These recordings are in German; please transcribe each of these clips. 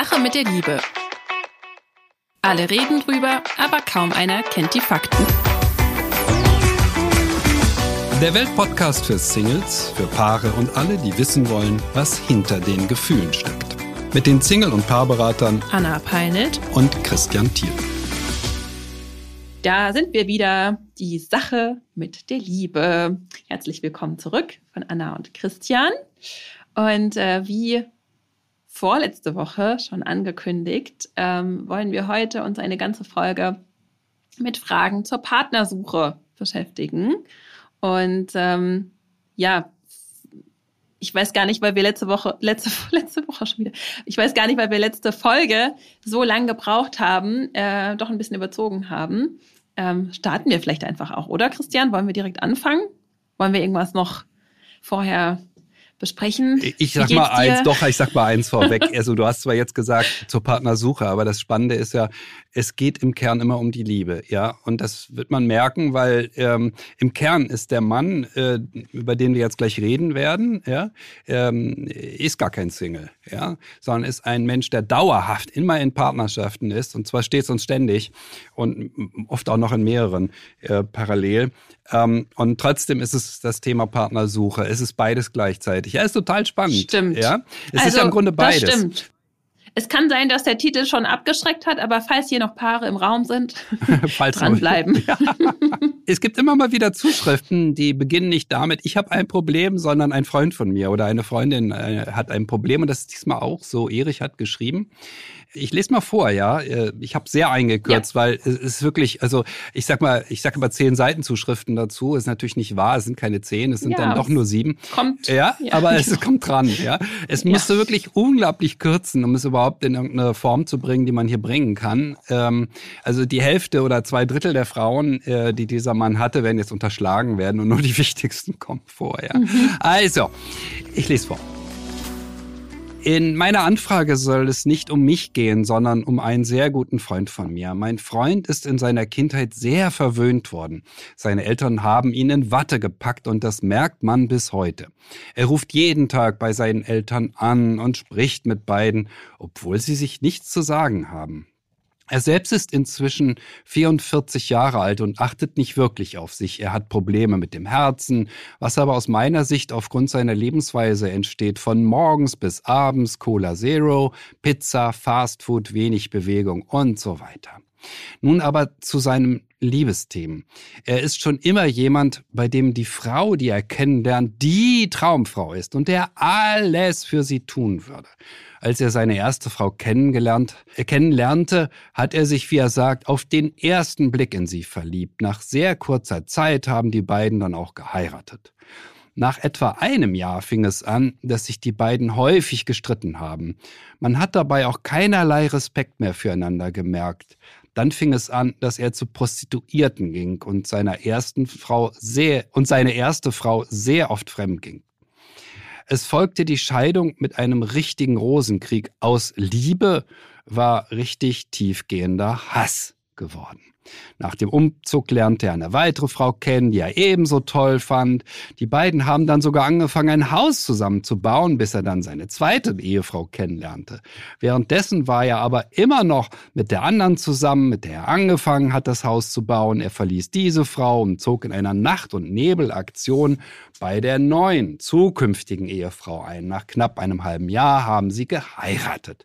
Sache mit der Liebe. Alle reden drüber, aber kaum einer kennt die Fakten. Der Weltpodcast für Singles, für Paare und alle, die wissen wollen, was hinter den Gefühlen steckt. Mit den Single- und Paarberatern Anna Peinelt und Christian Thiel. Da sind wir wieder. Die Sache mit der Liebe. Herzlich willkommen zurück von Anna und Christian. Und äh, wie vorletzte Woche schon angekündigt, ähm, wollen wir heute uns eine ganze Folge mit Fragen zur Partnersuche beschäftigen. Und ähm, ja, ich weiß gar nicht, weil wir letzte Woche, letzte, letzte Woche schon wieder, ich weiß gar nicht, weil wir letzte Folge so lang gebraucht haben, äh, doch ein bisschen überzogen haben. Ähm, starten wir vielleicht einfach auch, oder Christian? Wollen wir direkt anfangen? Wollen wir irgendwas noch vorher besprechen. Ich sag mal eins, doch, ich sag mal eins vorweg. Also du hast zwar jetzt gesagt zur Partnersuche, aber das Spannende ist ja, es geht im Kern immer um die Liebe, ja. Und das wird man merken, weil ähm, im Kern ist der Mann, äh, über den wir jetzt gleich reden werden, ja, ähm, ist gar kein Single, ja, sondern ist ein Mensch, der dauerhaft immer in Partnerschaften ist und zwar stets und ständig und oft auch noch in mehreren äh, parallel. Ähm, und trotzdem ist es das Thema Partnersuche. Es ist beides gleichzeitig. Ja, ist total spannend. Stimmt. Ja, es also, ist ja im Grunde beides. Das stimmt. Es kann sein, dass der Titel schon abgeschreckt hat, aber falls hier noch Paare im Raum sind, dranbleiben. Ja. Es gibt immer mal wieder Zuschriften, die beginnen nicht damit, ich habe ein Problem, sondern ein Freund von mir oder eine Freundin äh, hat ein Problem und das ist diesmal auch so. Erich hat geschrieben, ich lese mal vor, ja. Äh, ich habe sehr eingekürzt, ja. weil es ist wirklich, also ich sag mal, ich sage immer zehn Seitenzuschriften dazu. Ist natürlich nicht wahr, es sind keine zehn, es sind ja, dann doch nur sieben. Kommt. Ja, ja aber es kommt dran, ja. Es musste wirklich unglaublich kürzen, um es überhaupt in irgendeine Form zu bringen, die man hier bringen kann. Ähm, also die Hälfte oder zwei Drittel der Frauen, äh, die dieser Mann hatte, werden jetzt unterschlagen werden und nur die wichtigsten kommen vor, ja. Mhm. Also, ich lese vor. In meiner Anfrage soll es nicht um mich gehen, sondern um einen sehr guten Freund von mir. Mein Freund ist in seiner Kindheit sehr verwöhnt worden. Seine Eltern haben ihn in Watte gepackt und das merkt man bis heute. Er ruft jeden Tag bei seinen Eltern an und spricht mit beiden, obwohl sie sich nichts zu sagen haben. Er selbst ist inzwischen 44 Jahre alt und achtet nicht wirklich auf sich. Er hat Probleme mit dem Herzen, was aber aus meiner Sicht aufgrund seiner Lebensweise entsteht. Von morgens bis abends Cola Zero, Pizza, Fastfood, wenig Bewegung und so weiter. Nun aber zu seinem Liebesthemen. Er ist schon immer jemand, bei dem die Frau, die er kennenlernt, die Traumfrau ist und der alles für sie tun würde. Als er seine erste Frau kennengelernt, er kennenlernte, hat er sich, wie er sagt, auf den ersten Blick in sie verliebt. Nach sehr kurzer Zeit haben die beiden dann auch geheiratet. Nach etwa einem Jahr fing es an, dass sich die beiden häufig gestritten haben. Man hat dabei auch keinerlei Respekt mehr füreinander gemerkt. Dann fing es an, dass er zu Prostituierten ging und seiner ersten Frau sehr und seine erste Frau sehr oft fremd ging. Es folgte die Scheidung mit einem richtigen Rosenkrieg. Aus Liebe war richtig tiefgehender Hass geworden. Nach dem Umzug lernte er eine weitere Frau kennen, die er ebenso toll fand. Die beiden haben dann sogar angefangen, ein Haus zusammenzubauen, bis er dann seine zweite Ehefrau kennenlernte. Währenddessen war er aber immer noch mit der anderen zusammen, mit der er angefangen hat, das Haus zu bauen. Er verließ diese Frau und zog in einer Nacht- und Nebelaktion bei der neuen, zukünftigen Ehefrau ein. Nach knapp einem halben Jahr haben sie geheiratet.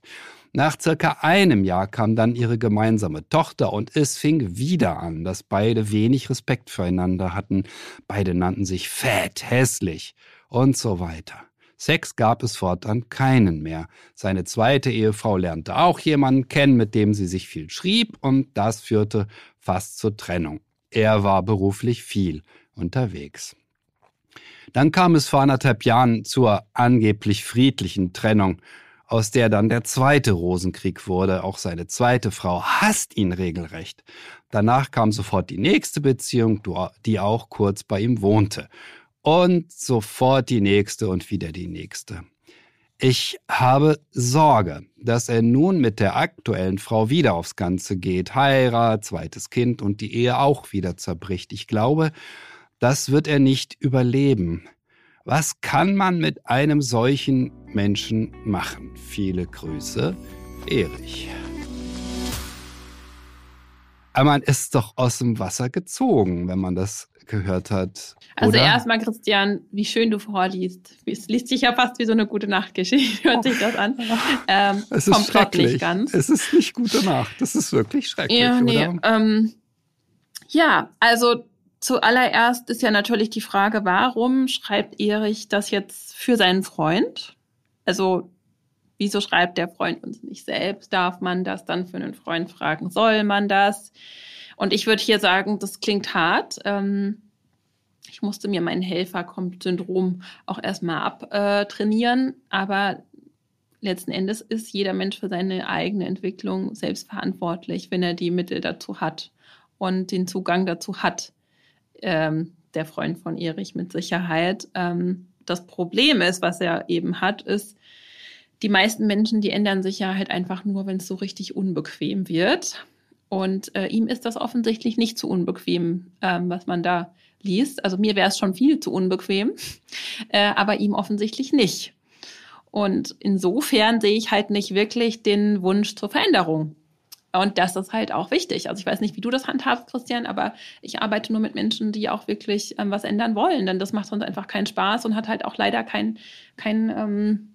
Nach circa einem Jahr kam dann ihre gemeinsame Tochter und es fing wieder an, dass beide wenig Respekt füreinander hatten. Beide nannten sich fett, hässlich und so weiter. Sex gab es fortan keinen mehr. Seine zweite Ehefrau lernte auch jemanden kennen, mit dem sie sich viel schrieb, und das führte fast zur Trennung. Er war beruflich viel unterwegs. Dann kam es vor anderthalb Jahren zur angeblich friedlichen Trennung aus der dann der zweite Rosenkrieg wurde. Auch seine zweite Frau hasst ihn regelrecht. Danach kam sofort die nächste Beziehung, die auch kurz bei ihm wohnte. Und sofort die nächste und wieder die nächste. Ich habe Sorge, dass er nun mit der aktuellen Frau wieder aufs Ganze geht. Heirat, zweites Kind und die Ehe auch wieder zerbricht. Ich glaube, das wird er nicht überleben. Was kann man mit einem solchen Menschen machen? Viele Grüße Erich. Aber man ist doch aus dem Wasser gezogen, wenn man das gehört hat. Also erstmal, Christian, wie schön du vorliest. Es liest sich ja fast wie so eine gute Nachtgeschichte, hört sich das an. Ähm, es ist schrecklich. Nicht ganz. Es ist nicht gute Nacht. Das ist wirklich schrecklich, ja, nee, ähm, ja, also zuallererst ist ja natürlich die Frage, warum schreibt Erich das jetzt für seinen Freund? Also wieso schreibt der Freund uns nicht selbst? Darf man das dann für einen Freund fragen? Soll man das? Und ich würde hier sagen, das klingt hart. Ähm, ich musste mir mein Helferkommt-Syndrom auch erstmal abtrainieren, aber letzten Endes ist jeder Mensch für seine eigene Entwicklung selbst verantwortlich, wenn er die Mittel dazu hat und den Zugang dazu hat. Ähm, der Freund von Erich mit Sicherheit. Ähm, das Problem ist, was er eben hat, ist, die meisten Menschen, die ändern sich ja halt einfach nur, wenn es so richtig unbequem wird. Und äh, ihm ist das offensichtlich nicht zu unbequem, ähm, was man da liest. Also mir wäre es schon viel zu unbequem, äh, aber ihm offensichtlich nicht. Und insofern sehe ich halt nicht wirklich den Wunsch zur Veränderung. Und das ist halt auch wichtig. Also ich weiß nicht, wie du das handhabst, Christian, aber ich arbeite nur mit Menschen, die auch wirklich ähm, was ändern wollen. Denn das macht sonst einfach keinen Spaß und hat halt auch leider kein, kein ähm,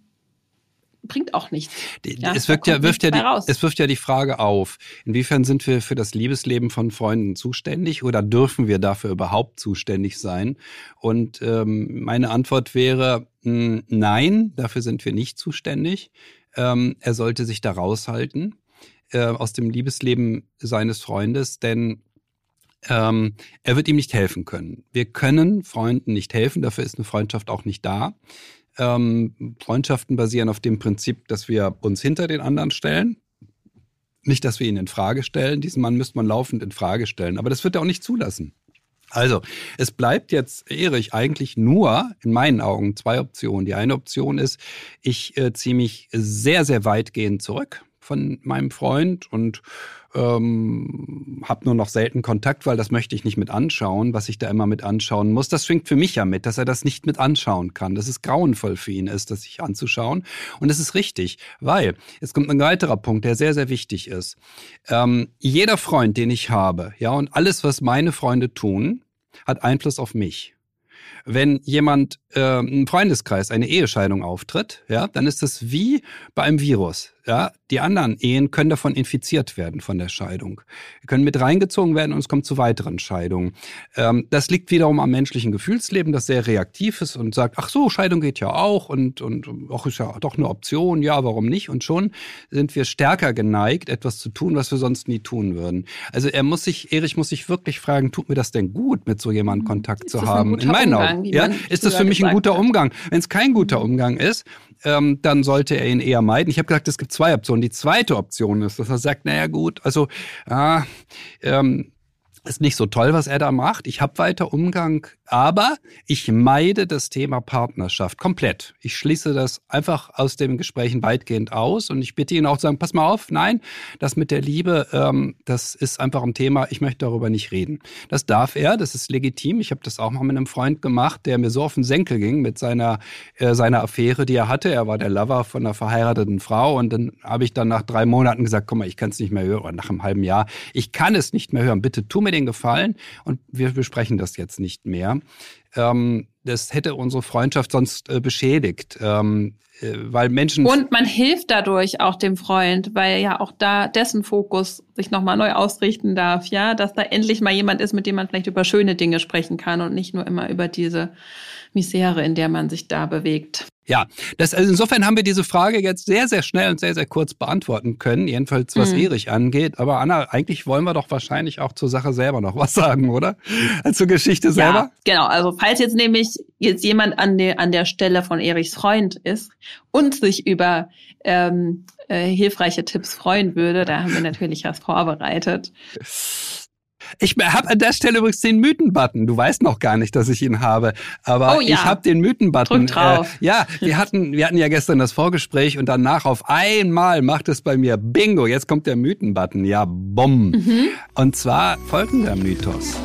bringt auch nichts. Ja, es, wirkt ja, wirft ja die, es wirft ja die Frage auf, inwiefern sind wir für das Liebesleben von Freunden zuständig oder dürfen wir dafür überhaupt zuständig sein? Und ähm, meine Antwort wäre, mh, hm, nein, dafür sind wir nicht zuständig. Ähm, er sollte sich da raushalten äh, aus dem Liebesleben seines Freundes, denn ähm, er wird ihm nicht helfen können. Wir können Freunden nicht helfen, dafür ist eine Freundschaft auch nicht da. Ähm, Freundschaften basieren auf dem Prinzip, dass wir uns hinter den anderen stellen. Nicht, dass wir ihn in Frage stellen. Diesen Mann müsste man laufend in Frage stellen. Aber das wird er auch nicht zulassen. Also, es bleibt jetzt, Erich, eigentlich nur in meinen Augen zwei Optionen. Die eine Option ist, ich äh, ziehe mich sehr, sehr weitgehend zurück von meinem Freund und ähm, habe nur noch selten Kontakt, weil das möchte ich nicht mit anschauen, was ich da immer mit anschauen muss. Das schwingt für mich ja mit, dass er das nicht mit anschauen kann. Dass es grauenvoll für ihn ist, das sich anzuschauen. Und es ist richtig, weil es kommt ein weiterer Punkt, der sehr, sehr wichtig ist. Ähm, jeder Freund, den ich habe, ja, und alles, was meine Freunde tun, hat Einfluss auf mich wenn jemand äh, im Freundeskreis eine Ehescheidung auftritt, ja, dann ist das wie bei einem Virus. Ja, die anderen Ehen können davon infiziert werden von der Scheidung, können mit reingezogen werden und es kommt zu weiteren Scheidungen. Ähm, das liegt wiederum am menschlichen Gefühlsleben, das sehr reaktiv ist und sagt, ach so, Scheidung geht ja auch und und auch ist ja doch eine Option, ja, warum nicht? Und schon sind wir stärker geneigt, etwas zu tun, was wir sonst nie tun würden. Also er muss sich, Erich muss sich wirklich fragen, tut mir das denn gut, mit so jemandem mhm. Kontakt ist zu haben? In meinen Augen, ja, ist das für mich ein guter hat. Umgang? Wenn es kein guter Umgang ist, ähm, dann sollte er ihn eher meiden. Ich habe gesagt, es gibt zwei Optionen. Die zweite Option ist, dass er sagt, naja gut, also ah, ähm, ist nicht so toll, was er da macht. Ich habe weiter Umgang, aber ich meide das Thema Partnerschaft komplett. Ich schließe das einfach aus den Gesprächen weitgehend aus und ich bitte ihn auch zu sagen, pass mal auf, nein, das mit der Liebe, ähm, das ist einfach ein Thema, ich möchte darüber nicht reden. Das darf er, das ist legitim. Ich habe das auch mal mit einem Freund gemacht, der mir so auf den Senkel ging mit seiner, äh, seiner Affäre, die er hatte. Er war der Lover von einer verheirateten Frau und dann habe ich dann nach drei Monaten gesagt, komm mal, ich kann es nicht mehr hören, oder nach einem halben Jahr, ich kann es nicht mehr hören, bitte tu mir den den Gefallen und wir besprechen das jetzt nicht mehr. Ähm, das hätte unsere Freundschaft sonst äh, beschädigt. Ähm, äh, weil Menschen. Und man hilft dadurch auch dem Freund, weil ja auch da dessen Fokus sich nochmal neu ausrichten darf, ja, dass da endlich mal jemand ist, mit dem man vielleicht über schöne Dinge sprechen kann und nicht nur immer über diese Misere, in der man sich da bewegt. Ja, das, also insofern haben wir diese Frage jetzt sehr, sehr schnell und sehr, sehr kurz beantworten können, jedenfalls was mhm. Erich angeht. Aber Anna, eigentlich wollen wir doch wahrscheinlich auch zur Sache selber noch was sagen, oder? Zur Geschichte selber? Ja, genau. Also falls jetzt nämlich jetzt jemand an der, an der Stelle von Erichs Freund ist und sich über ähm, äh, hilfreiche Tipps freuen würde, da haben wir natürlich was vorbereitet. Ich habe an der Stelle übrigens den Mythen-Button. Du weißt noch gar nicht, dass ich ihn habe, aber oh, ja. ich habe den Mythen-Button. Drück drauf. Äh, ja, wir hatten, wir hatten ja gestern das Vorgespräch und danach auf einmal macht es bei mir Bingo. Jetzt kommt der Mythen-Button. Ja, bumm. Mhm. Und zwar folgender Mythos.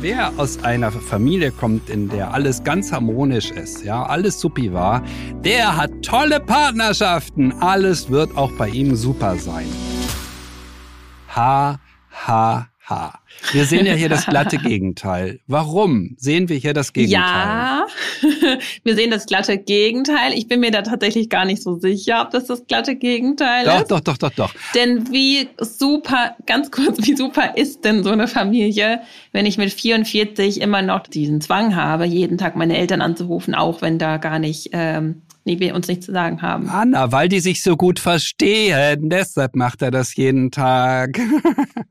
wer aus einer Familie kommt, in der alles ganz harmonisch ist, ja, alles supi war, der hat tolle Partnerschaften. Alles wird auch bei ihm super sein. Ha, ha, ha. Wir sehen ja hier das glatte Gegenteil. Warum sehen wir hier das Gegenteil? Ja, wir sehen das glatte Gegenteil. Ich bin mir da tatsächlich gar nicht so sicher, ob das das glatte Gegenteil doch, ist. Doch, doch, doch, doch. Denn wie super, ganz kurz, wie super ist denn so eine Familie, wenn ich mit 44 immer noch diesen Zwang habe, jeden Tag meine Eltern anzurufen, auch wenn da gar nicht ähm, nee, wir uns nichts zu sagen haben. Anna, weil die sich so gut verstehen, deshalb macht er das jeden Tag.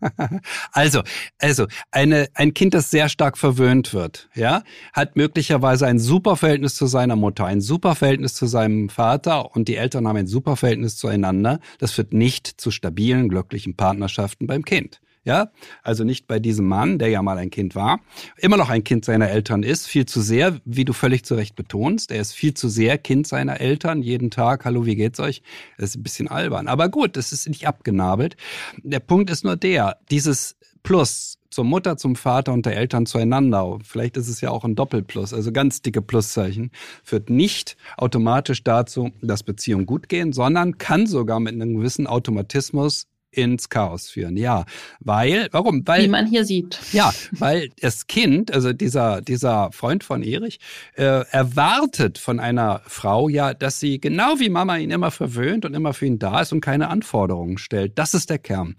also, also eine, ein Kind, das sehr stark verwöhnt wird, ja, hat möglicherweise ein super Verhältnis zu seiner Mutter, ein super Verhältnis zu seinem Vater und die Eltern haben ein super Verhältnis zueinander. Das führt nicht zu stabilen, glücklichen Partnerschaften beim Kind. Ja, also nicht bei diesem Mann, der ja mal ein Kind war, immer noch ein Kind seiner Eltern ist, viel zu sehr, wie du völlig zu Recht betonst. Er ist viel zu sehr Kind seiner Eltern, jeden Tag, hallo, wie geht's euch? Das ist ein bisschen albern. Aber gut, das ist nicht abgenabelt. Der Punkt ist nur der, dieses Plus zur Mutter, zum Vater und der Eltern zueinander, vielleicht ist es ja auch ein Doppelplus, also ganz dicke Pluszeichen, führt nicht automatisch dazu, dass Beziehungen gut gehen, sondern kann sogar mit einem gewissen Automatismus ins Chaos führen. Ja, weil, warum? Weil, Wie man hier sieht. Ja, weil das Kind, also dieser, dieser Freund von Erich, äh, erwartet von einer Frau ja, dass sie genau wie Mama ihn immer verwöhnt und immer für ihn da ist und keine Anforderungen stellt. Das ist der Kern.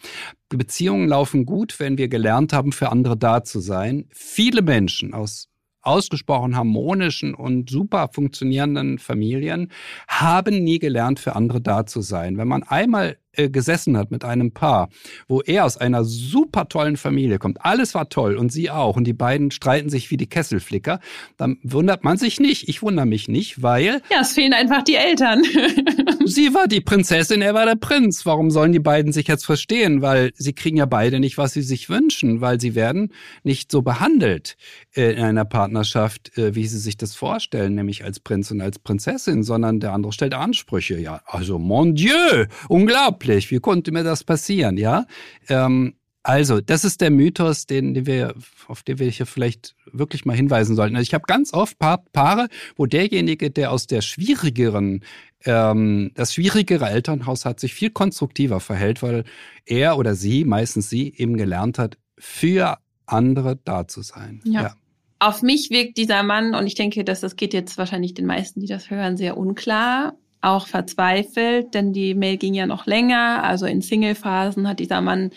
Beziehungen laufen gut, wenn wir gelernt haben, für andere da zu sein. Viele Menschen aus ausgesprochen harmonischen und super funktionierenden Familien haben nie gelernt, für andere da zu sein. Wenn man einmal äh, gesessen hat mit einem Paar, wo er aus einer super tollen Familie kommt, alles war toll und sie auch und die beiden streiten sich wie die Kesselflicker, dann wundert man sich nicht. Ich wundere mich nicht, weil... Ja, es fehlen einfach die Eltern. sie war die Prinzessin, er war der Prinz. Warum sollen die beiden sich jetzt verstehen? Weil sie kriegen ja beide nicht, was sie sich wünschen, weil sie werden nicht so behandelt äh, in einer Partnerschaft, äh, wie sie sich das vorstellen, nämlich als Prinz und als Prinzessin, sondern der andere stellt Ansprüche. Ja, also mon Dieu, unglaublich unglaublich. Wie konnte mir das passieren? Ja. Ähm, also, das ist der Mythos, den, den wir, auf den wir hier vielleicht wirklich mal hinweisen sollten. Also ich habe ganz oft pa Paare, wo derjenige, der aus der schwierigeren, ähm, das schwierigere Elternhaus hat, sich viel konstruktiver verhält, weil er oder sie, meistens sie, eben gelernt hat, für andere da zu sein. ja. ja auf mich wirkt dieser Mann, und ich denke, dass das geht jetzt wahrscheinlich den meisten, die das hören, sehr unklar auch verzweifelt, denn die Mail ging ja noch länger. Also in Single-Phasen hat dieser Mann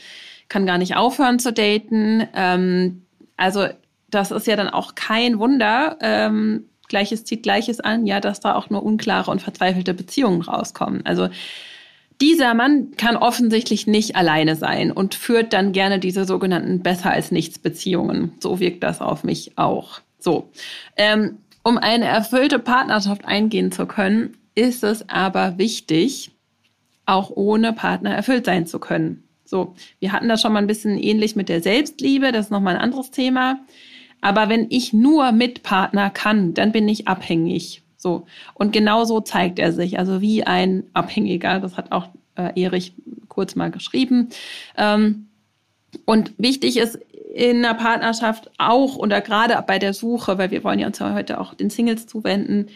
kann gar nicht aufhören zu daten. Ähm, also das ist ja dann auch kein Wunder. Ähm, Gleiches zieht Gleiches an, ja, dass da auch nur unklare und verzweifelte Beziehungen rauskommen. Also dieser Mann kann offensichtlich nicht alleine sein und führt dann gerne diese sogenannten besser als nichts Beziehungen. So wirkt das auf mich auch. So, ähm, um eine erfüllte Partnerschaft eingehen zu können, ist es aber wichtig, auch ohne Partner erfüllt sein zu können. So, wir hatten das schon mal ein bisschen ähnlich mit der Selbstliebe, das ist nochmal ein anderes Thema. Aber wenn ich nur mit Partner kann, dann bin ich abhängig. So. Und genau so zeigt er sich, also wie ein Abhängiger. Das hat auch äh, Erich kurz mal geschrieben. Ähm, und wichtig ist in einer Partnerschaft auch oder gerade bei der Suche, weil wir wollen ja uns ja heute auch den Singles zuwenden,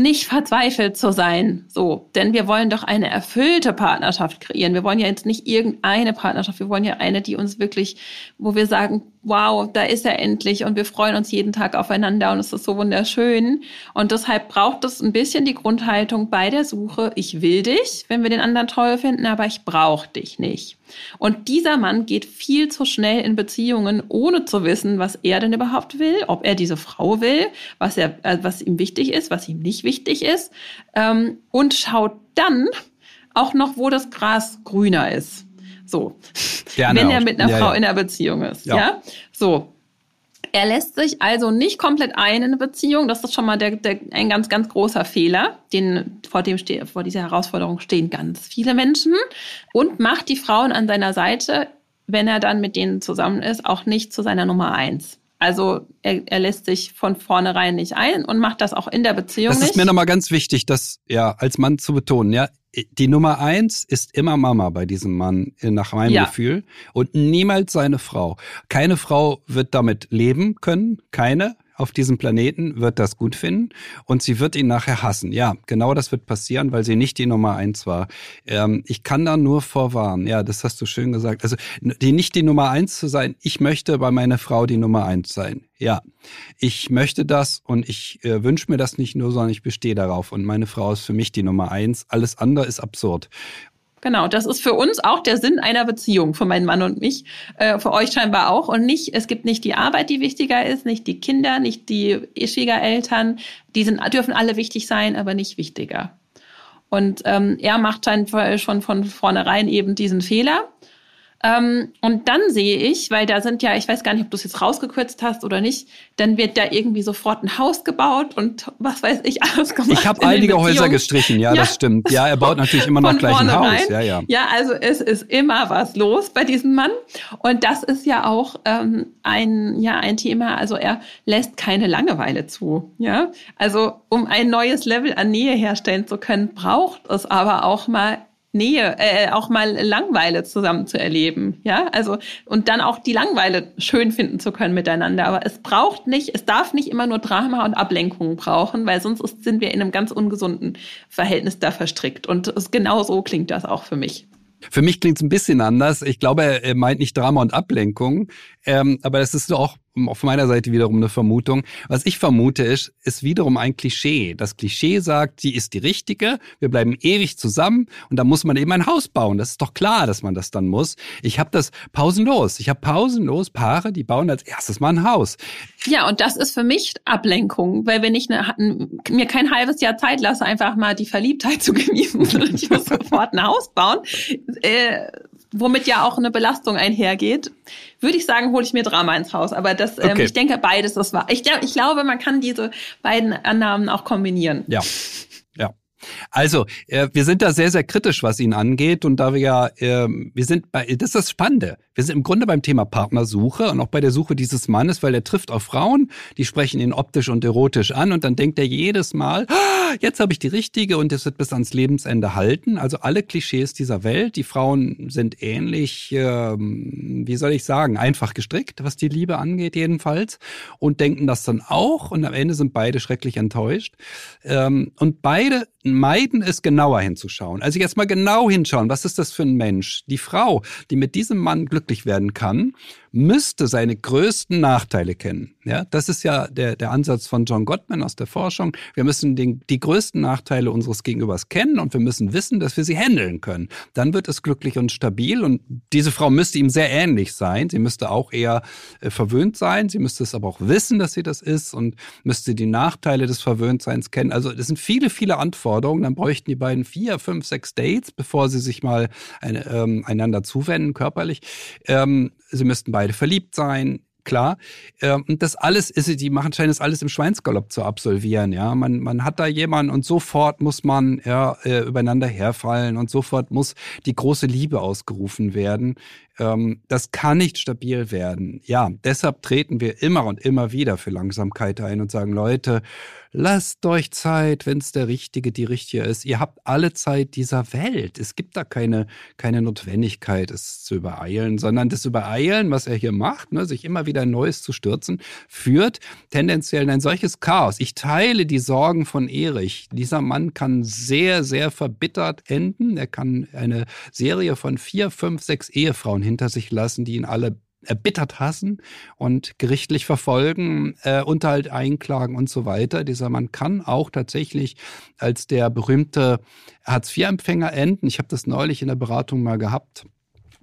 nicht verzweifelt zu sein, so, denn wir wollen doch eine erfüllte Partnerschaft kreieren. Wir wollen ja jetzt nicht irgendeine Partnerschaft, wir wollen ja eine, die uns wirklich, wo wir sagen, wow, da ist er endlich und wir freuen uns jeden Tag aufeinander und es ist so wunderschön. Und deshalb braucht es ein bisschen die Grundhaltung bei der Suche, ich will dich, wenn wir den anderen toll finden, aber ich brauche dich nicht. Und dieser Mann geht viel zu schnell in Beziehungen, ohne zu wissen, was er denn überhaupt will, ob er diese Frau will, was, er, äh, was ihm wichtig ist, was ihm nicht wichtig ist, ähm, und schaut dann auch noch, wo das Gras grüner ist. So. Gerne Wenn er mit einer ja, Frau ja. in einer Beziehung ist. Ja. ja. So. Er lässt sich also nicht komplett ein in eine Beziehung. Das ist schon mal der, der, ein ganz, ganz großer Fehler. Den, vor, dem vor dieser Herausforderung stehen ganz viele Menschen. Und macht die Frauen an seiner Seite, wenn er dann mit denen zusammen ist, auch nicht zu seiner Nummer eins. Also er, er lässt sich von vornherein nicht ein und macht das auch in der Beziehung nicht. Das ist mir nochmal ganz wichtig, das ja als Mann zu betonen. Ja, die Nummer eins ist immer Mama bei diesem Mann, äh, nach meinem ja. Gefühl. Und niemals seine Frau. Keine Frau wird damit leben können. Keine auf diesem Planeten wird das gut finden und sie wird ihn nachher hassen. Ja, genau das wird passieren, weil sie nicht die Nummer eins war. Ähm, ich kann da nur vorwarnen. Ja, das hast du schön gesagt. Also die nicht die Nummer eins zu sein. Ich möchte bei meiner Frau die Nummer eins sein. Ja, ich möchte das und ich äh, wünsche mir das nicht nur, sondern ich bestehe darauf. Und meine Frau ist für mich die Nummer eins. Alles andere ist absurd. Genau, das ist für uns auch der Sinn einer Beziehung, für meinen Mann und mich, äh, für euch scheinbar auch. Und nicht, es gibt nicht die Arbeit, die wichtiger ist, nicht die Kinder, nicht die Schwiegereltern. Die sind, dürfen alle wichtig sein, aber nicht wichtiger. Und ähm, er macht dann schon von vornherein eben diesen Fehler. Ähm, und dann sehe ich, weil da sind ja, ich weiß gar nicht, ob du es jetzt rausgekürzt hast oder nicht, dann wird da irgendwie sofort ein Haus gebaut und was weiß ich alles gemacht. Ich habe einige Häuser gestrichen, ja, ja, das stimmt. Ja, er baut natürlich immer noch gleich ein Haus. Ja, ja. ja, also es ist immer was los bei diesem Mann. Und das ist ja auch ähm, ein, ja, ein Thema. Also er lässt keine Langeweile zu. Ja, also um ein neues Level an Nähe herstellen zu können, braucht es aber auch mal Nähe, äh, auch mal Langweile zusammen zu erleben, ja, also und dann auch die Langweile schön finden zu können miteinander. Aber es braucht nicht, es darf nicht immer nur Drama und Ablenkung brauchen, weil sonst ist, sind wir in einem ganz ungesunden Verhältnis da verstrickt. Und es, genau so klingt das auch für mich. Für mich klingt es ein bisschen anders. Ich glaube, er meint nicht Drama und Ablenkung, ähm, aber das ist auch auf meiner Seite wiederum eine Vermutung. Was ich vermute ist, ist wiederum ein Klischee. Das Klischee sagt, sie ist die richtige, wir bleiben ewig zusammen und da muss man eben ein Haus bauen. Das ist doch klar, dass man das dann muss. Ich habe das pausenlos. Ich habe pausenlos Paare, die bauen als erstes mal ein Haus. Ja, und das ist für mich Ablenkung, weil wenn ich eine, mir kein halbes Jahr Zeit lasse, einfach mal die Verliebtheit zu genießen, sondern ich muss sofort ein Haus bauen, äh, womit ja auch eine Belastung einhergeht, würde ich sagen, hole ich mir Drama ins Haus. Aber das, ähm, okay. ich denke, beides ist wahr. Ich, ich glaube, man kann diese beiden Annahmen auch kombinieren. Ja. Also, äh, wir sind da sehr, sehr kritisch, was ihn angeht. Und da wir ja, äh, wir sind bei, das ist das Spannende. Wir sind im Grunde beim Thema Partnersuche und auch bei der Suche dieses Mannes, weil er trifft auf Frauen, die sprechen ihn optisch und erotisch an und dann denkt er jedes Mal, ah, jetzt habe ich die richtige und das wird bis ans Lebensende halten. Also alle Klischees dieser Welt. Die Frauen sind ähnlich, ähm, wie soll ich sagen, einfach gestrickt, was die Liebe angeht jedenfalls und denken das dann auch und am Ende sind beide schrecklich enttäuscht. Ähm, und beide meiden es genauer hinzuschauen. Also jetzt mal genau hinschauen, was ist das für ein Mensch? Die Frau, die mit diesem Mann glücklich werden kann, müsste seine größten Nachteile kennen. Ja, das ist ja der, der Ansatz von John Gottman aus der Forschung. Wir müssen den, die größten Nachteile unseres Gegenübers kennen und wir müssen wissen, dass wir sie handeln können. Dann wird es glücklich und stabil und diese Frau müsste ihm sehr ähnlich sein. Sie müsste auch eher äh, verwöhnt sein. Sie müsste es aber auch wissen, dass sie das ist und müsste die Nachteile des Verwöhntseins kennen. Also das sind viele, viele Anforderungen. Dann bräuchten die beiden vier, fünf, sechs Dates, bevor sie sich mal eine, ähm, einander zuwenden, körperlich. Ähm, sie müssten beide verliebt sein, klar. Ähm, und das alles ist, die machen scheinen das alles im Schweinsgalopp zu absolvieren. Ja, man, man hat da jemanden und sofort muss man ja, äh, übereinander herfallen und sofort muss die große Liebe ausgerufen werden. Ähm, das kann nicht stabil werden. Ja, deshalb treten wir immer und immer wieder für Langsamkeit ein und sagen, Leute, lasst euch Zeit, wenn es der Richtige, die Richtige ist. Ihr habt alle Zeit dieser Welt. Es gibt da keine, keine Notwendigkeit, es zu übereilen, sondern das Übereilen, was er hier macht, ne, sich immer wieder Neues zu stürzen, führt tendenziell in ein solches Chaos. Ich teile die Sorgen von Erich. Dieser Mann kann sehr, sehr verbittert enden. Er kann eine Serie von vier, fünf, sechs Ehefrauen hinter sich lassen, die ihn alle erbittert hassen und gerichtlich verfolgen, äh, Unterhalt einklagen und so weiter. Dieser Mann kann auch tatsächlich als der berühmte Hartz-IV-Empfänger enden. Ich habe das neulich in der Beratung mal gehabt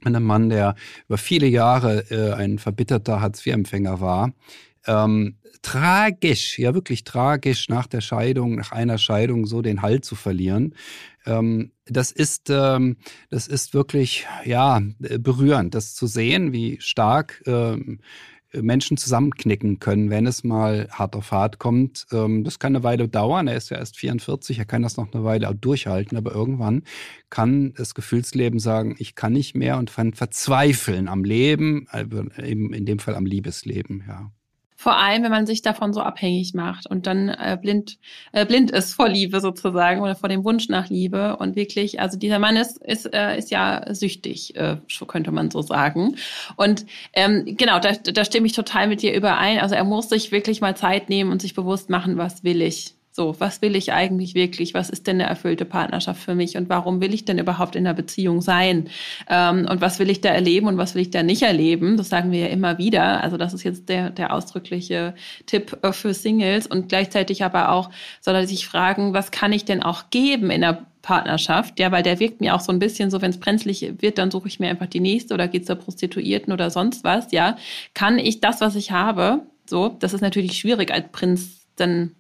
mit einem Mann, der über viele Jahre äh, ein verbitterter Hartz-IV-Empfänger war. Ähm, tragisch, ja wirklich tragisch, nach der Scheidung, nach einer Scheidung so den Halt zu verlieren. Ähm, das ist, ähm, das ist wirklich, ja, berührend, das zu sehen, wie stark ähm, Menschen zusammenknicken können, wenn es mal hart auf hart kommt. Ähm, das kann eine Weile dauern. Er ist ja erst 44, er kann das noch eine Weile durchhalten, aber irgendwann kann das Gefühlsleben sagen, ich kann nicht mehr und verzweifeln am Leben, eben in dem Fall am Liebesleben, ja. Vor allem, wenn man sich davon so abhängig macht und dann äh, blind, äh, blind ist vor Liebe sozusagen oder vor dem Wunsch nach Liebe. Und wirklich, also dieser Mann ist, ist, äh, ist ja süchtig, äh, könnte man so sagen. Und ähm, genau, da, da stimme ich total mit dir überein. Also er muss sich wirklich mal Zeit nehmen und sich bewusst machen, was will ich. So, was will ich eigentlich wirklich? Was ist denn eine erfüllte Partnerschaft für mich? Und warum will ich denn überhaupt in einer Beziehung sein? Ähm, und was will ich da erleben und was will ich da nicht erleben? Das sagen wir ja immer wieder. Also das ist jetzt der, der ausdrückliche Tipp äh, für Singles. Und gleichzeitig aber auch soll er sich fragen, was kann ich denn auch geben in der Partnerschaft, ja, weil der wirkt mir auch so ein bisschen so, wenn es brenzlig wird, dann suche ich mir einfach die nächste oder geht's zur Prostituierten oder sonst was, ja. Kann ich das, was ich habe, so, das ist natürlich schwierig als Prinz dann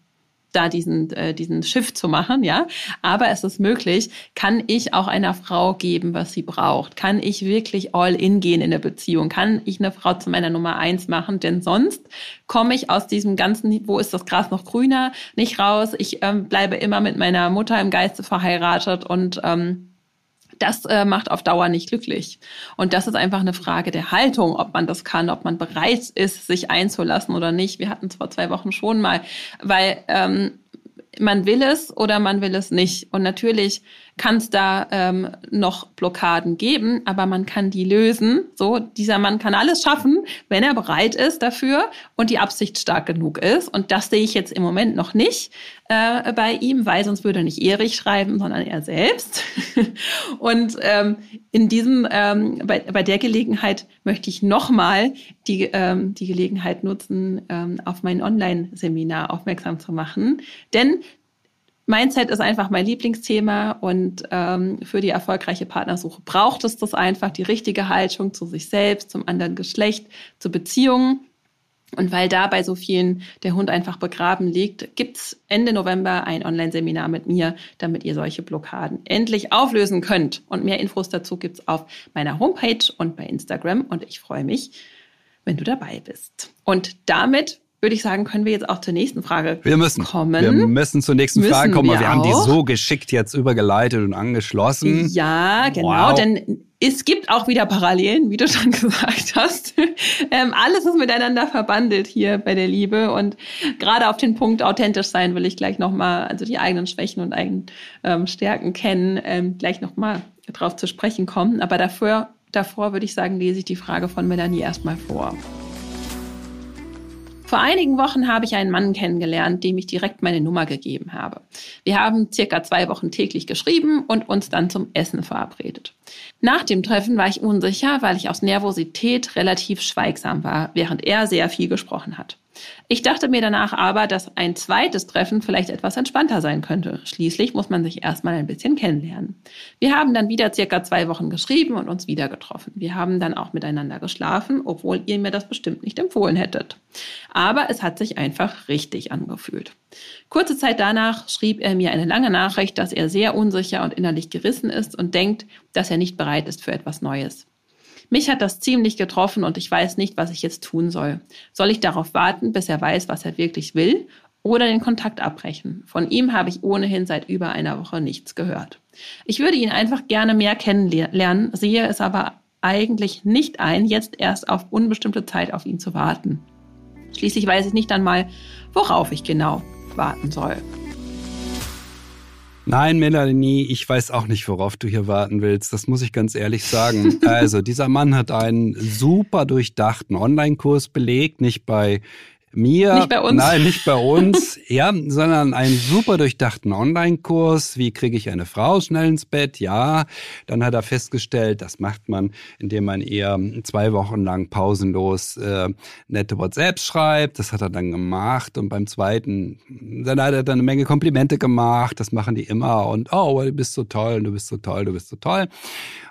da diesen, äh, diesen Shift zu machen, ja. Aber es ist möglich, kann ich auch einer Frau geben, was sie braucht? Kann ich wirklich all in gehen in der Beziehung? Kann ich eine Frau zu meiner Nummer eins machen? Denn sonst komme ich aus diesem ganzen, wo ist das Gras noch grüner, nicht raus. Ich ähm, bleibe immer mit meiner Mutter im Geiste verheiratet und ähm, das äh, macht auf Dauer nicht glücklich. Und das ist einfach eine Frage der Haltung, ob man das kann, ob man bereit ist, sich einzulassen oder nicht. Wir hatten es vor zwei Wochen schon mal, weil ähm, man will es oder man will es nicht. Und natürlich kann es da ähm, noch Blockaden geben, aber man kann die lösen. So, dieser Mann kann alles schaffen, wenn er bereit ist dafür und die Absicht stark genug ist. Und das sehe ich jetzt im Moment noch nicht äh, bei ihm, weil sonst würde er nicht Erich schreiben, sondern er selbst. und ähm, in diesem, ähm, bei, bei der Gelegenheit möchte ich nochmal die, ähm, die Gelegenheit nutzen, ähm, auf mein Online-Seminar aufmerksam zu machen. Denn Mindset ist einfach mein Lieblingsthema und ähm, für die erfolgreiche Partnersuche braucht es das einfach, die richtige Haltung zu sich selbst, zum anderen Geschlecht, zu Beziehungen. Und weil da bei so vielen der Hund einfach begraben liegt, gibt's Ende November ein Online-Seminar mit mir, damit ihr solche Blockaden endlich auflösen könnt. Und mehr Infos dazu gibt's auf meiner Homepage und bei Instagram. Und ich freue mich, wenn du dabei bist. Und damit würde ich sagen, können wir jetzt auch zur nächsten Frage wir müssen. kommen. Wir müssen zur nächsten müssen Frage kommen. Wir, wir haben die so geschickt jetzt übergeleitet und angeschlossen. Ja, genau, wow. denn es gibt auch wieder Parallelen, wie du schon gesagt hast. ähm, alles ist miteinander verbandelt hier bei der Liebe und gerade auf den Punkt authentisch sein will ich gleich nochmal, also die eigenen Schwächen und eigenen ähm, Stärken kennen, ähm, gleich nochmal drauf zu sprechen kommen. Aber dafür, davor würde ich sagen, lese ich die Frage von Melanie erstmal vor. Vor einigen Wochen habe ich einen Mann kennengelernt, dem ich direkt meine Nummer gegeben habe. Wir haben circa zwei Wochen täglich geschrieben und uns dann zum Essen verabredet. Nach dem Treffen war ich unsicher, weil ich aus Nervosität relativ schweigsam war, während er sehr viel gesprochen hat. Ich dachte mir danach aber, dass ein zweites Treffen vielleicht etwas entspannter sein könnte. Schließlich muss man sich erstmal ein bisschen kennenlernen. Wir haben dann wieder circa zwei Wochen geschrieben und uns wieder getroffen. Wir haben dann auch miteinander geschlafen, obwohl ihr mir das bestimmt nicht empfohlen hättet. Aber es hat sich einfach richtig angefühlt. Kurze Zeit danach schrieb er mir eine lange Nachricht, dass er sehr unsicher und innerlich gerissen ist und denkt, dass er nicht bereit ist für etwas Neues. Mich hat das ziemlich getroffen und ich weiß nicht, was ich jetzt tun soll. Soll ich darauf warten, bis er weiß, was er wirklich will? Oder den Kontakt abbrechen? Von ihm habe ich ohnehin seit über einer Woche nichts gehört. Ich würde ihn einfach gerne mehr kennenlernen, sehe es aber eigentlich nicht ein, jetzt erst auf unbestimmte Zeit auf ihn zu warten. Schließlich weiß ich nicht einmal, worauf ich genau warten soll. Nein, Melanie, ich weiß auch nicht, worauf du hier warten willst. Das muss ich ganz ehrlich sagen. Also, dieser Mann hat einen super durchdachten Online-Kurs belegt, nicht bei mir, nicht bei uns. nein, nicht bei uns, ja, sondern einen super durchdachten Online-Kurs. Wie kriege ich eine Frau schnell ins Bett? Ja, dann hat er festgestellt, das macht man, indem man eher zwei Wochen lang pausenlos äh, nette WhatsApps schreibt. Das hat er dann gemacht und beim zweiten, dann hat er dann eine Menge Komplimente gemacht. Das machen die immer und oh, du bist so toll, du bist so toll, du bist so toll.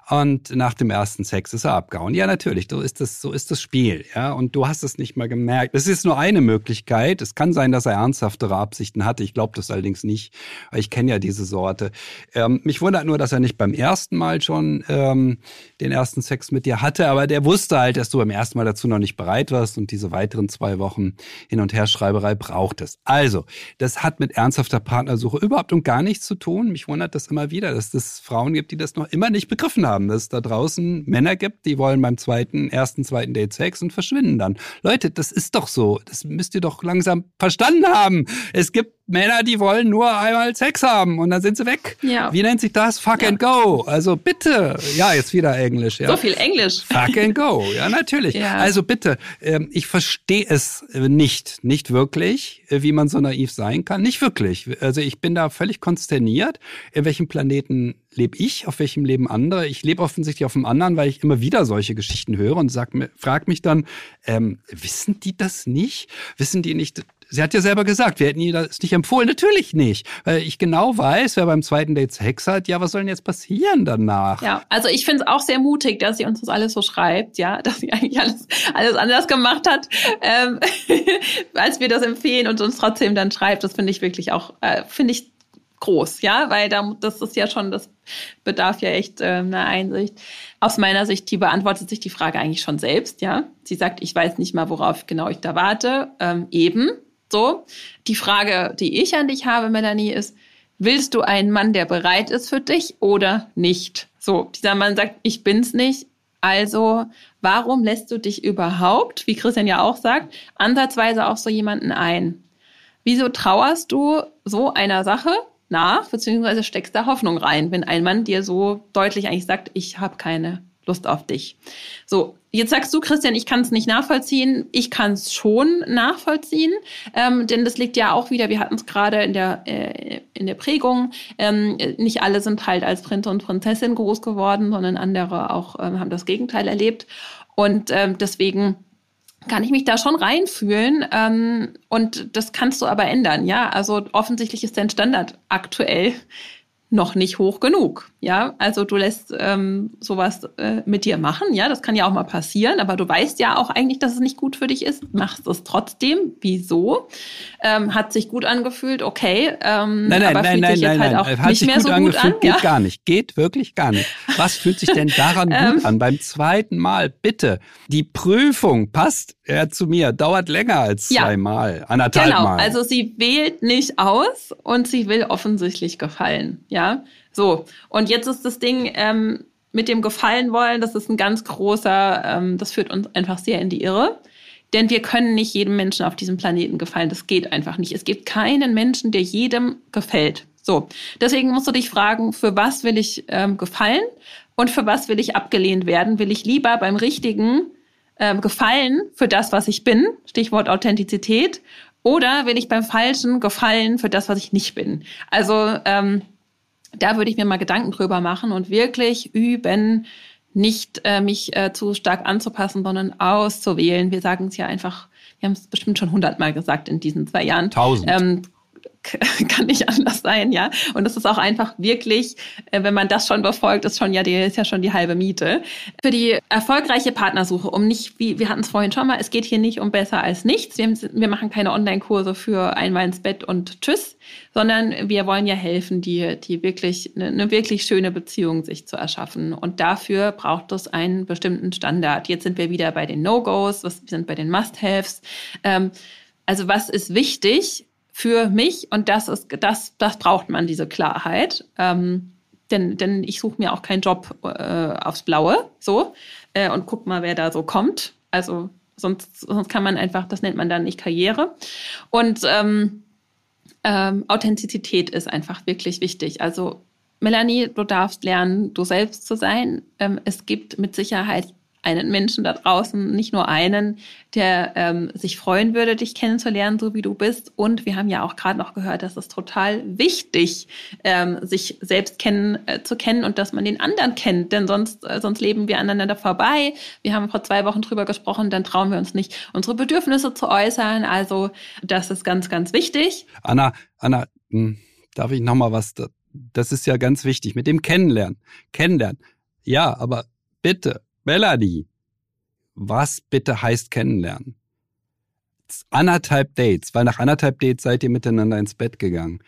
Und nach dem ersten Sex ist er abgehauen. Ja, natürlich, so ist das, so ist das Spiel. Ja, und du hast es nicht mal gemerkt. Es ist nur eine Möglichkeit. Es kann sein, dass er ernsthaftere Absichten hatte. Ich glaube das allerdings nicht. Ich kenne ja diese Sorte. Ähm, mich wundert nur, dass er nicht beim ersten Mal schon ähm, den ersten Sex mit dir hatte. Aber der wusste halt, dass du beim ersten Mal dazu noch nicht bereit warst und diese weiteren zwei Wochen Hin- und Herschreiberei braucht es. Also, das hat mit ernsthafter Partnersuche überhaupt und gar nichts zu tun. Mich wundert das immer wieder, dass es Frauen gibt, die das noch immer nicht begriffen haben haben, dass es da draußen Männer gibt, die wollen beim zweiten, ersten, zweiten Date Sex und verschwinden dann. Leute, das ist doch so. Das Das müsst ihr doch langsam verstanden haben. Es gibt Männer, die wollen nur einmal Sex haben und dann sind sie weg. Ja. Wie nennt sich das? Fuck ja. and go. Also bitte. Ja, jetzt wieder Englisch. Ja. So viel Englisch. Fuck and go. Ja, natürlich. Ja. Also bitte, ähm, ich verstehe es nicht, nicht wirklich, äh, wie man so naiv sein kann. Nicht wirklich. Also ich bin da völlig konsterniert. In welchem Planeten lebe ich? Auf welchem leben andere? Ich lebe offensichtlich auf einem anderen, weil ich immer wieder solche Geschichten höre und sag, frag mich dann, ähm, wissen die das nicht? Wissen die nicht, Sie hat ja selber gesagt, wir hätten ihr das nicht empfohlen. Natürlich nicht. Weil ich genau weiß, wer beim zweiten Date Sex hat, ja, was soll denn jetzt passieren danach? Ja, also ich finde es auch sehr mutig, dass sie uns das alles so schreibt, ja, dass sie eigentlich alles, alles anders gemacht hat, ähm, als wir das empfehlen und uns trotzdem dann schreibt. Das finde ich wirklich auch, äh, finde ich groß, ja, weil da, das ist ja schon, das bedarf ja echt äh, einer Einsicht. Aus meiner Sicht, die beantwortet sich die Frage eigentlich schon selbst, ja. Sie sagt, ich weiß nicht mal, worauf genau ich da warte. Ähm, eben, so, die Frage, die ich an dich habe, Melanie, ist, willst du einen Mann, der bereit ist für dich oder nicht? So, dieser Mann sagt, ich bin's nicht. Also, warum lässt du dich überhaupt, wie Christian ja auch sagt, ansatzweise auf so jemanden ein? Wieso trauerst du so einer Sache nach, beziehungsweise steckst da Hoffnung rein, wenn ein Mann dir so deutlich eigentlich sagt, ich habe keine Lust auf dich. So, jetzt sagst du, Christian, ich kann es nicht nachvollziehen. Ich kann es schon nachvollziehen, ähm, denn das liegt ja auch wieder, wir hatten es gerade in der, äh, in der Prägung, ähm, nicht alle sind halt als Prinz und Prinzessin groß geworden, sondern andere auch ähm, haben das Gegenteil erlebt. Und ähm, deswegen kann ich mich da schon reinfühlen. Ähm, und das kannst du aber ändern, ja. Also offensichtlich ist dein Standard aktuell noch nicht hoch genug. Ja, also du lässt ähm, sowas äh, mit dir machen. Ja, das kann ja auch mal passieren, aber du weißt ja auch eigentlich, dass es nicht gut für dich ist. Machst es trotzdem. Wieso? Ähm, hat sich gut angefühlt, okay. Ähm, nein, nein, aber nein, fühlt nein, sich jetzt nein, halt nein. auch hat nicht mehr so gut an. Geht ja? gar nicht. Geht wirklich gar nicht. Was fühlt sich denn daran gut ähm. an? Beim zweiten Mal, bitte. Die Prüfung passt ja, zu mir, dauert länger als ja, zweimal, anderthalb genau. Mal. Also sie wählt nicht aus und sie will offensichtlich gefallen. Ja, so. Und jetzt ist das Ding ähm, mit dem Gefallen wollen, das ist ein ganz großer, ähm, das führt uns einfach sehr in die Irre. Denn wir können nicht jedem Menschen auf diesem Planeten gefallen. Das geht einfach nicht. Es gibt keinen Menschen, der jedem gefällt. So. Deswegen musst du dich fragen, für was will ich ähm, gefallen und für was will ich abgelehnt werden? Will ich lieber beim richtigen ähm, gefallen für das, was ich bin, Stichwort Authentizität, oder will ich beim Falschen gefallen für das, was ich nicht bin? Also ähm, da würde ich mir mal Gedanken drüber machen und wirklich üben, nicht äh, mich äh, zu stark anzupassen, sondern auszuwählen. Wir sagen es ja einfach, wir haben es bestimmt schon hundertmal gesagt in diesen zwei Jahren. Tausend. Ähm, kann nicht anders sein, ja. Und das ist auch einfach wirklich, äh, wenn man das schon befolgt, ist schon ja die, ist ja schon die halbe Miete. Für die erfolgreiche Partnersuche, um nicht, wie wir hatten es vorhin schon mal, es geht hier nicht um besser als nichts. Wir, wir machen keine Online-Kurse für einmal ins Bett und tschüss, sondern wir wollen ja helfen, die, die wirklich, eine, eine wirklich schöne Beziehung sich zu erschaffen. Und dafür braucht es einen bestimmten Standard. Jetzt sind wir wieder bei den No-Gos, wir sind bei den Must-Haves. Ähm, also was ist wichtig? Für mich. Und das ist das das braucht man diese Klarheit. Ähm, denn denn ich suche mir auch keinen Job äh, aufs Blaue so äh, und guck mal wer da so kommt. Also sonst sonst kann man einfach das nennt man dann nicht Karriere. Und ähm, ähm, Authentizität ist einfach wirklich wichtig. Also Melanie, du darfst lernen, du selbst zu sein. Ähm, es gibt mit Sicherheit einen Menschen da draußen, nicht nur einen, der ähm, sich freuen würde, dich kennenzulernen, so wie du bist. Und wir haben ja auch gerade noch gehört, dass es total wichtig, ähm, sich selbst kennen äh, zu kennen und dass man den anderen kennt, denn sonst äh, sonst leben wir aneinander vorbei. Wir haben vor zwei Wochen drüber gesprochen, dann trauen wir uns nicht, unsere Bedürfnisse zu äußern. Also das ist ganz, ganz wichtig. Anna, Anna, hm, darf ich noch mal was? Das ist ja ganz wichtig mit dem Kennenlernen. Kennenlernen. Ja, aber bitte Melanie, was bitte heißt kennenlernen? Anderthalb Dates, weil nach anderthalb Dates seid ihr miteinander ins Bett gegangen.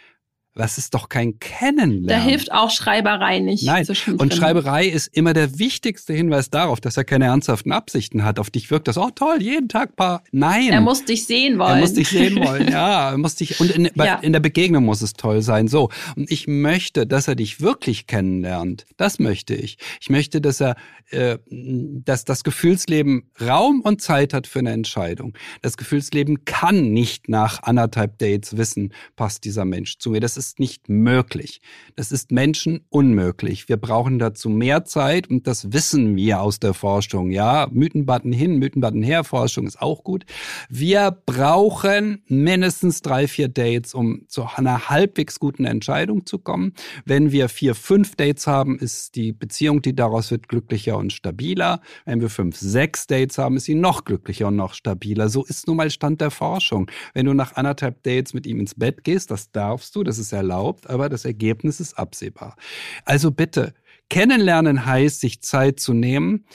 Was ist doch kein Kennenlernen. Da hilft auch Schreiberei nicht. Nein, und Schreiberei ist immer der wichtigste Hinweis darauf, dass er keine ernsthaften Absichten hat. Auf dich wirkt das, oh toll, jeden Tag paar. Nein. Er muss dich sehen wollen. Er muss dich sehen wollen, ja. Er muss dich, und in, ja. in der Begegnung muss es toll sein. So. Und ich möchte, dass er dich wirklich kennenlernt. Das möchte ich. Ich möchte, dass er, äh, dass das Gefühlsleben Raum und Zeit hat für eine Entscheidung. Das Gefühlsleben kann nicht nach anderthalb Dates wissen, passt dieser Mensch zu mir. Das ist ist nicht möglich. Das ist Menschen unmöglich. Wir brauchen dazu mehr Zeit und das wissen wir aus der Forschung. Ja, Mythenbutton hin, Mythenbutton her, Forschung ist auch gut. Wir brauchen mindestens drei, vier Dates, um zu einer halbwegs guten Entscheidung zu kommen. Wenn wir vier, fünf Dates haben, ist die Beziehung, die daraus wird, glücklicher und stabiler. Wenn wir fünf, sechs Dates haben, ist sie noch glücklicher und noch stabiler. So ist nun mal Stand der Forschung. Wenn du nach anderthalb Dates mit ihm ins Bett gehst, das darfst du, das ist erlaubt, aber das Ergebnis ist absehbar. Also bitte, kennenlernen heißt, sich Zeit zu nehmen,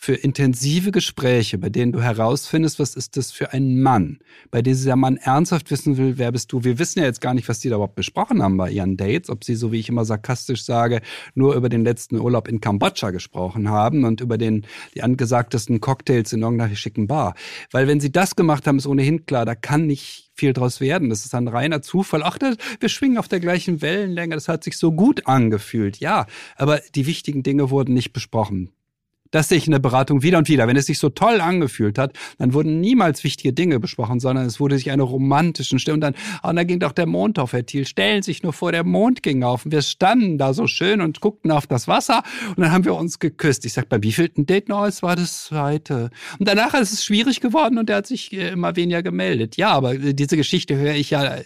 für intensive Gespräche, bei denen du herausfindest, was ist das für ein Mann, bei dem dieser Mann ernsthaft wissen will, wer bist du. Wir wissen ja jetzt gar nicht, was die da überhaupt besprochen haben bei ihren Dates, ob sie, so wie ich immer sarkastisch sage, nur über den letzten Urlaub in Kambodscha gesprochen haben und über den, die angesagtesten Cocktails in irgendeiner schicken Bar. Weil wenn sie das gemacht haben, ist ohnehin klar, da kann nicht viel draus werden. Das ist ein reiner Zufall. Ach, das, wir schwingen auf der gleichen Wellenlänge. Das hat sich so gut angefühlt. Ja, aber die wichtigen Dinge wurden nicht besprochen. Das sehe ich in der Beratung wieder und wieder. Wenn es sich so toll angefühlt hat, dann wurden niemals wichtige Dinge besprochen, sondern es wurde sich eine romantischen Stimme und dann, oh, und dann ging doch der Mond auf, Herr Thiel. Stellen sich nur vor, der Mond ging auf und wir standen da so schön und guckten auf das Wasser und dann haben wir uns geküsst. Ich sag, bei wievielten Date noch? Es war das zweite. Und danach ist es schwierig geworden und er hat sich äh, immer weniger gemeldet. Ja, aber äh, diese Geschichte höre ich ja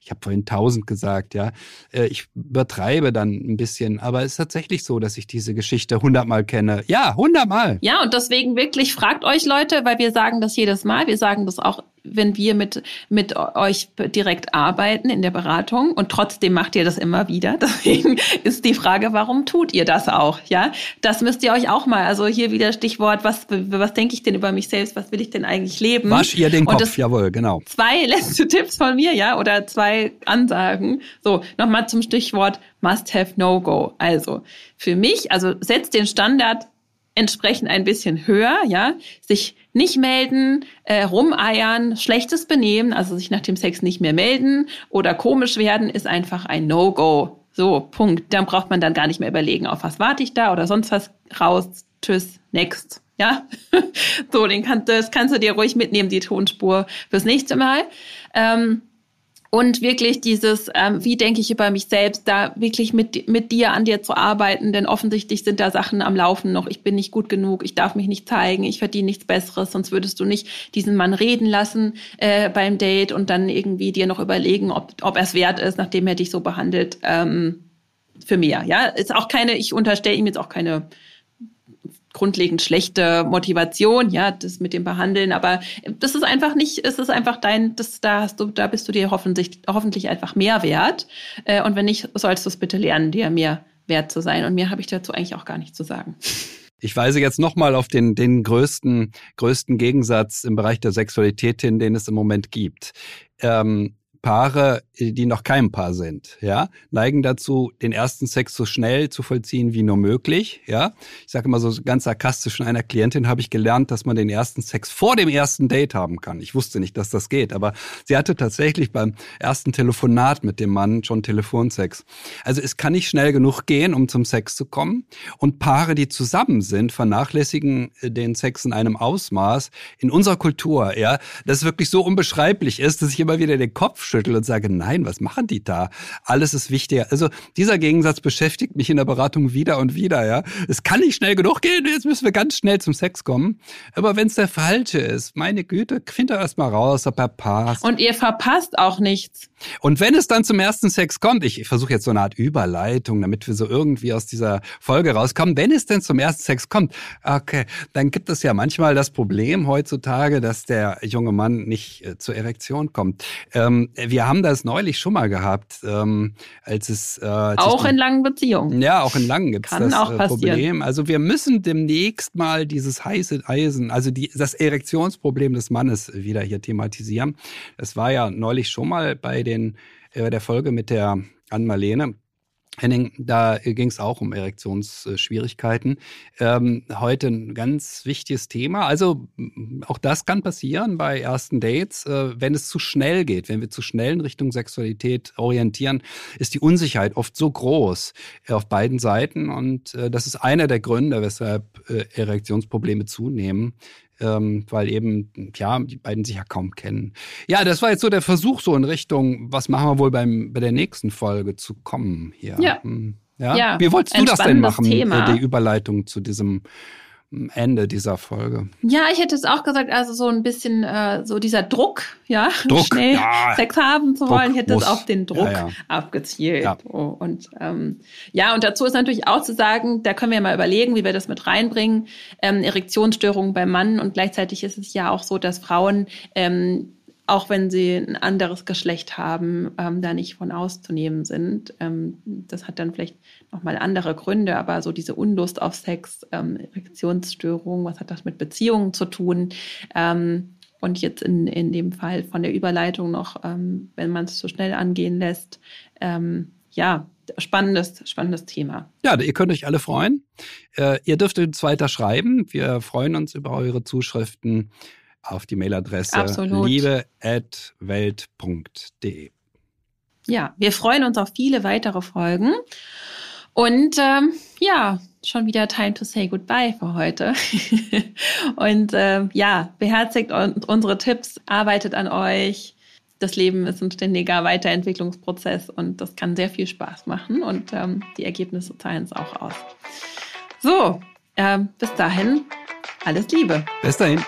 ich habe vorhin tausend gesagt, ja. Äh, ich übertreibe dann ein bisschen, aber es ist tatsächlich so, dass ich diese Geschichte hundertmal kenne. Ja, hundertmal. Ja, und deswegen wirklich fragt euch Leute, weil wir sagen das jedes Mal, wir sagen das auch wenn wir mit, mit euch direkt arbeiten in der Beratung und trotzdem macht ihr das immer wieder. Deswegen ist die Frage, warum tut ihr das auch? Ja, das müsst ihr euch auch mal, also hier wieder Stichwort, was, was denke ich denn über mich selbst? Was will ich denn eigentlich leben? Wasch ihr den Kopf, jawohl, genau. Zwei letzte Tipps von mir, ja, oder zwei Ansagen. So, nochmal zum Stichwort Must have No Go. Also, für mich, also setzt den Standard entsprechend ein bisschen höher, ja, sich nicht melden, äh, rumeiern, schlechtes Benehmen, also sich nach dem Sex nicht mehr melden oder komisch werden, ist einfach ein No-Go. So, Punkt. Dann braucht man dann gar nicht mehr überlegen, auf was warte ich da oder sonst was raus. Tschüss, next. Ja, so, den kannst, das kannst du dir ruhig mitnehmen, die Tonspur fürs nächste Mal. Ähm, und wirklich dieses, ähm, wie denke ich über mich selbst, da wirklich mit, mit dir an dir zu arbeiten, denn offensichtlich sind da Sachen am Laufen noch. Ich bin nicht gut genug, ich darf mich nicht zeigen, ich verdiene nichts Besseres, sonst würdest du nicht diesen Mann reden lassen äh, beim Date und dann irgendwie dir noch überlegen, ob, ob er es wert ist, nachdem er dich so behandelt. Ähm, für mehr, ja. Ist auch keine, ich unterstelle ihm jetzt auch keine grundlegend schlechte Motivation, ja, das mit dem Behandeln, aber das ist einfach nicht, es ist einfach dein, das, da hast du, da bist du dir hoffentlich, hoffentlich einfach mehr wert. Äh, und wenn nicht, sollst du es bitte lernen, dir mehr wert zu sein. Und mehr habe ich dazu eigentlich auch gar nicht zu sagen. Ich weise jetzt nochmal auf den, den größten, größten Gegensatz im Bereich der Sexualität hin, den es im Moment gibt. Ähm, Paare, die noch kein Paar sind, ja, neigen dazu, den ersten Sex so schnell zu vollziehen wie nur möglich, ja. Ich sage immer so ganz sarkastisch, von einer Klientin habe ich gelernt, dass man den ersten Sex vor dem ersten Date haben kann. Ich wusste nicht, dass das geht, aber sie hatte tatsächlich beim ersten Telefonat mit dem Mann schon Telefonsex. Also es kann nicht schnell genug gehen, um zum Sex zu kommen. Und Paare, die zusammen sind, vernachlässigen äh, den Sex in einem Ausmaß in unserer Kultur, ja, das wirklich so unbeschreiblich ist, dass ich immer wieder den Kopf schüttel und sage, nein, was machen die da? Alles ist wichtiger. Also dieser Gegensatz beschäftigt mich in der Beratung wieder und wieder, ja. Es kann nicht schnell genug gehen, jetzt müssen wir ganz schnell zum Sex kommen. Aber wenn es der falsche ist, meine Güte, find doch erst mal raus, ob er passt. Und ihr verpasst auch nichts. Und wenn es dann zum ersten Sex kommt, ich, versuche jetzt so eine Art Überleitung, damit wir so irgendwie aus dieser Folge rauskommen, wenn es denn zum ersten Sex kommt, okay, dann gibt es ja manchmal das Problem heutzutage, dass der junge Mann nicht äh, zur Erektion kommt. Ähm, wir haben das neulich schon mal gehabt, ähm, als es äh, als auch in langen Beziehungen. Ja, auch in langen gibt es das auch äh, Problem. Also wir müssen demnächst mal dieses heiße Eisen, also die, das Erektionsproblem des Mannes wieder hier thematisieren. Das war ja neulich schon mal bei den äh, der Folge mit der Ann-Marlene. Henning, da ging es auch um Erektionsschwierigkeiten. Ähm, heute ein ganz wichtiges Thema. Also auch das kann passieren bei ersten Dates. Äh, wenn es zu schnell geht, wenn wir zu schnell in Richtung Sexualität orientieren, ist die Unsicherheit oft so groß äh, auf beiden Seiten. Und äh, das ist einer der Gründe, weshalb äh, Erektionsprobleme zunehmen ähm, weil eben, ja, die beiden sich ja kaum kennen. Ja, das war jetzt so der Versuch, so in Richtung, was machen wir wohl beim, bei der nächsten Folge zu kommen hier. Ja. Hm. Ja? ja. Wie wolltest du das denn machen, Thema. die Überleitung zu diesem Ende dieser Folge. Ja, ich hätte es auch gesagt, also so ein bisschen äh, so dieser Druck, ja, Druck, schnell ja. Sex haben zu wollen, ich hätte es auf den Druck ja, ja. abgezielt. Oh, und ähm, ja, und dazu ist natürlich auch zu sagen, da können wir mal überlegen, wie wir das mit reinbringen. Ähm, Erektionsstörungen beim Mann und gleichzeitig ist es ja auch so, dass Frauen ähm, auch wenn sie ein anderes Geschlecht haben, ähm, da nicht von auszunehmen sind. Ähm, das hat dann vielleicht nochmal andere Gründe, aber so diese Unlust auf Sex, ähm, Erektionsstörung, was hat das mit Beziehungen zu tun? Ähm, und jetzt in, in dem Fall von der Überleitung noch, ähm, wenn man es zu schnell angehen lässt, ähm, ja, spannendes, spannendes Thema. Ja, ihr könnt euch alle freuen. Äh, ihr dürft uns weiter schreiben. Wir freuen uns über eure Zuschriften auf die Mailadresse liebe.welt.de. Ja, wir freuen uns auf viele weitere Folgen. Und ähm, ja, schon wieder Time to say goodbye für heute. und äh, ja, beherzigt unsere Tipps, arbeitet an euch. Das Leben ist ein ständiger Weiterentwicklungsprozess und das kann sehr viel Spaß machen und ähm, die Ergebnisse zahlen es auch aus. So, äh, bis dahin, alles Liebe. Bis dahin.